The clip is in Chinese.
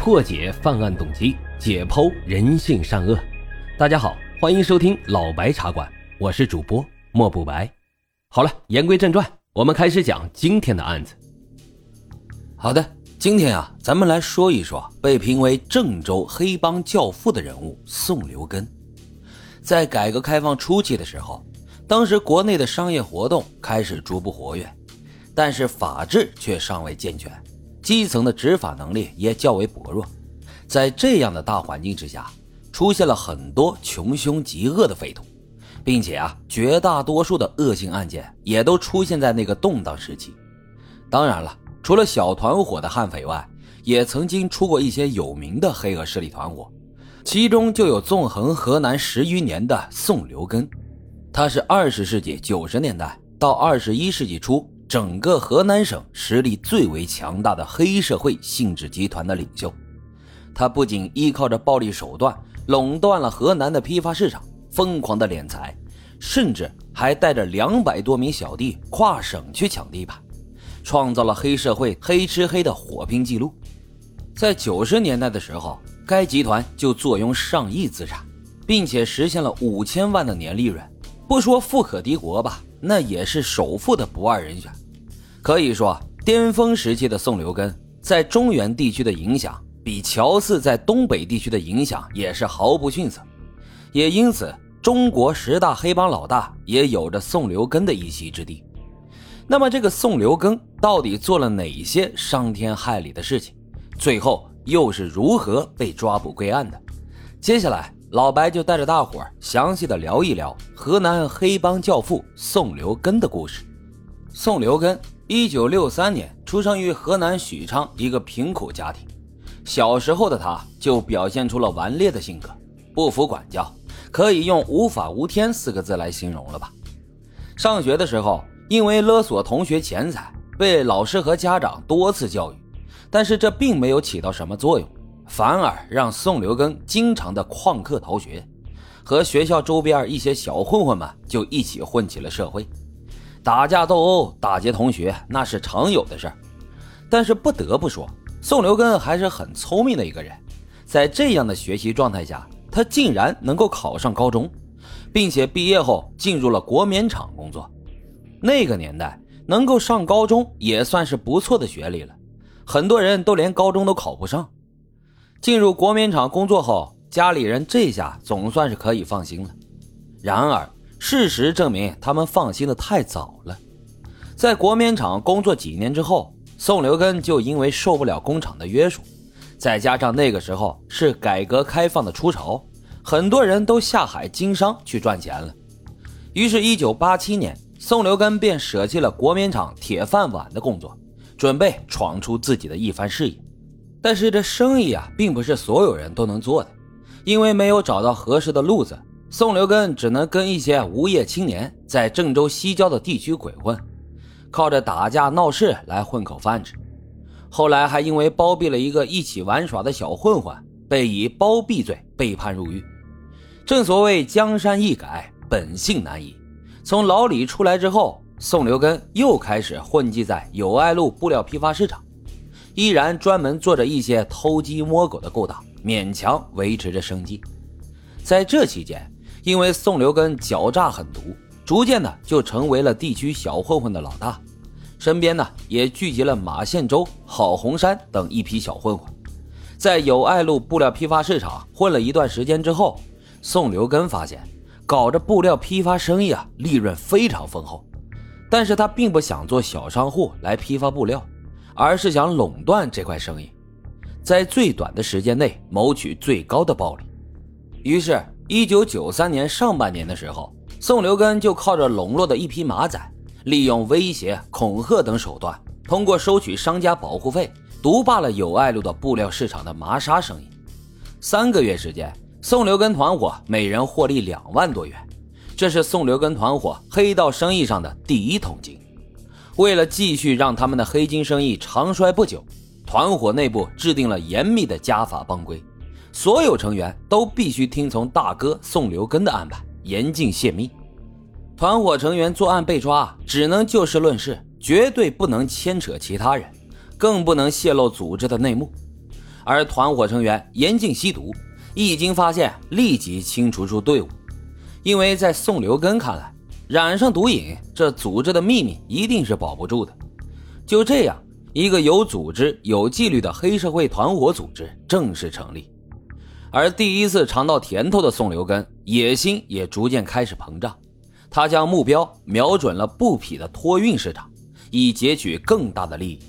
破解犯案动机，解剖人性善恶。大家好，欢迎收听老白茶馆，我是主播莫不白。好了，言归正传，我们开始讲今天的案子。好的，今天啊，咱们来说一说被评为郑州黑帮教父的人物宋留根。在改革开放初期的时候，当时国内的商业活动开始逐步活跃，但是法治却尚未健全。基层的执法能力也较为薄弱，在这样的大环境之下，出现了很多穷凶极恶的匪徒，并且啊，绝大多数的恶性案件也都出现在那个动荡时期。当然了，除了小团伙的悍匪外，也曾经出过一些有名的黑恶势力团伙，其中就有纵横河南十余年的宋留根，他是二十世纪九十年代到二十一世纪初。整个河南省实力最为强大的黑社会性质集团的领袖，他不仅依靠着暴力手段垄断了河南的批发市场，疯狂的敛财，甚至还带着两百多名小弟跨省去抢地盘，创造了黑社会黑吃黑的火拼记录。在九十年代的时候，该集团就坐拥上亿资产，并且实现了五千万的年利润，不说富可敌国吧，那也是首富的不二人选。可以说，巅峰时期的宋留根在中原地区的影响，比乔四在东北地区的影响也是毫不逊色。也因此，中国十大黑帮老大也有着宋留根的一席之地。那么，这个宋留根到底做了哪些伤天害理的事情？最后又是如何被抓捕归案的？接下来，老白就带着大伙儿详细的聊一聊河南黑帮教父宋留根的故事。宋留根。一九六三年出生于河南许昌一个贫苦家庭，小时候的他就表现出了顽劣的性格，不服管教，可以用无法无天四个字来形容了吧。上学的时候，因为勒索同学钱财，被老师和家长多次教育，但是这并没有起到什么作用，反而让宋留根经常的旷课逃学，和学校周边一些小混混们就一起混起了社会。打架斗殴、打劫同学，那是常有的事儿。但是不得不说，宋留根还是很聪明的一个人。在这样的学习状态下，他竟然能够考上高中，并且毕业后进入了国棉厂工作。那个年代，能够上高中也算是不错的学历了，很多人都连高中都考不上。进入国棉厂工作后，家里人这下总算是可以放心了。然而，事实证明，他们放心的太早了。在国棉厂工作几年之后，宋留根就因为受不了工厂的约束，再加上那个时候是改革开放的初潮，很多人都下海经商去赚钱了。于是，一九八七年，宋留根便舍弃了国棉厂铁饭碗的工作，准备闯出自己的一番事业。但是，这生意啊，并不是所有人都能做的，因为没有找到合适的路子。宋留根只能跟一些无业青年在郑州西郊的地区鬼混，靠着打架闹事来混口饭吃。后来还因为包庇了一个一起玩耍的小混混，被以包庇罪被判入狱。正所谓江山易改，本性难移。从牢里出来之后，宋留根又开始混迹在友爱路布料批发市场，依然专门做着一些偷鸡摸狗的勾当，勉强维持着生计。在这期间，因为宋留根狡诈狠毒，逐渐的就成为了地区小混混的老大，身边呢也聚集了马宪洲、郝红山等一批小混混。在友爱路布料批发市场混了一段时间之后，宋留根发现搞着布料批发生意啊，利润非常丰厚，但是他并不想做小商户来批发布料，而是想垄断这块生意，在最短的时间内谋取最高的暴利。于是。一九九三年上半年的时候，宋留根就靠着笼络的一批马仔，利用威胁、恐吓等手段，通过收取商家保护费，独霸了友爱路的布料市场的麻纱生意。三个月时间，宋留根团伙每人获利两万多元，这是宋留根团伙黑道生意上的第一桶金。为了继续让他们的黑金生意长衰不久，团伙内部制定了严密的家法帮规。所有成员都必须听从大哥宋留根的安排，严禁泄密。团伙成员作案被抓，只能就事论事，绝对不能牵扯其他人，更不能泄露组织的内幕。而团伙成员严禁吸毒，一经发现立即清除出队伍。因为在宋留根看来，染上毒瘾，这组织的秘密一定是保不住的。就这样，一个有组织、有纪律的黑社会团伙组织正式成立。而第一次尝到甜头的宋留根，野心也逐渐开始膨胀。他将目标瞄准了布匹的托运市场，以截取更大的利益。